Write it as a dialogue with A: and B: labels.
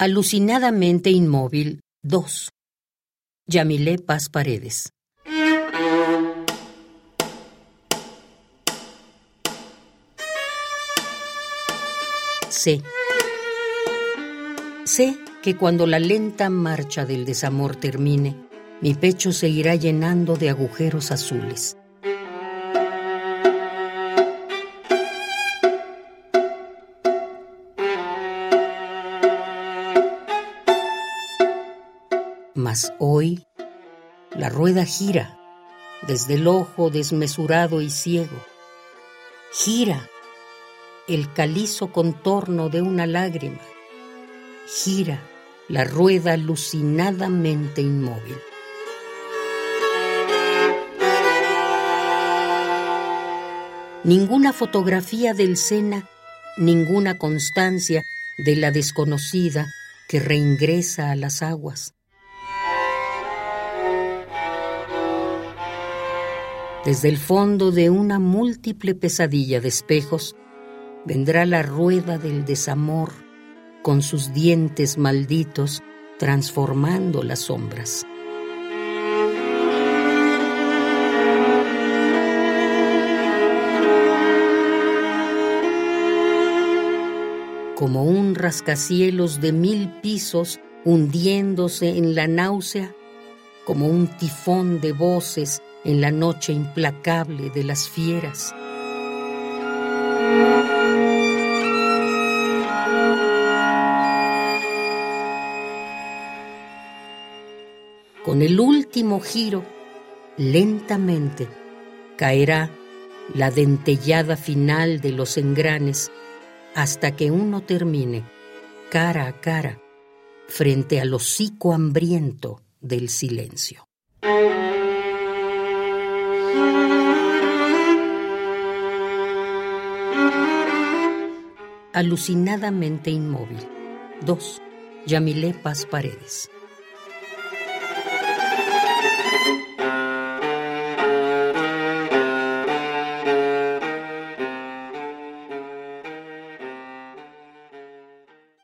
A: Alucinadamente inmóvil 2. Yamilé Paz Paredes. Sé. Sé que cuando la lenta marcha del desamor termine, mi pecho se irá llenando de agujeros azules. Mas hoy la rueda gira desde el ojo desmesurado y ciego. Gira el calizo contorno de una lágrima. Gira la rueda alucinadamente inmóvil. Ninguna fotografía del Sena, ninguna constancia de la desconocida que reingresa a las aguas. Desde el fondo de una múltiple pesadilla de espejos vendrá la rueda del desamor con sus dientes malditos transformando las sombras. Como un rascacielos de mil pisos hundiéndose en la náusea, como un tifón de voces en la noche implacable de las fieras. Con el último giro, lentamente caerá la dentellada final de los engranes hasta que uno termine cara a cara frente al hocico hambriento del silencio. Alucinadamente inmóvil. 2. Yamilé Paz Paredes.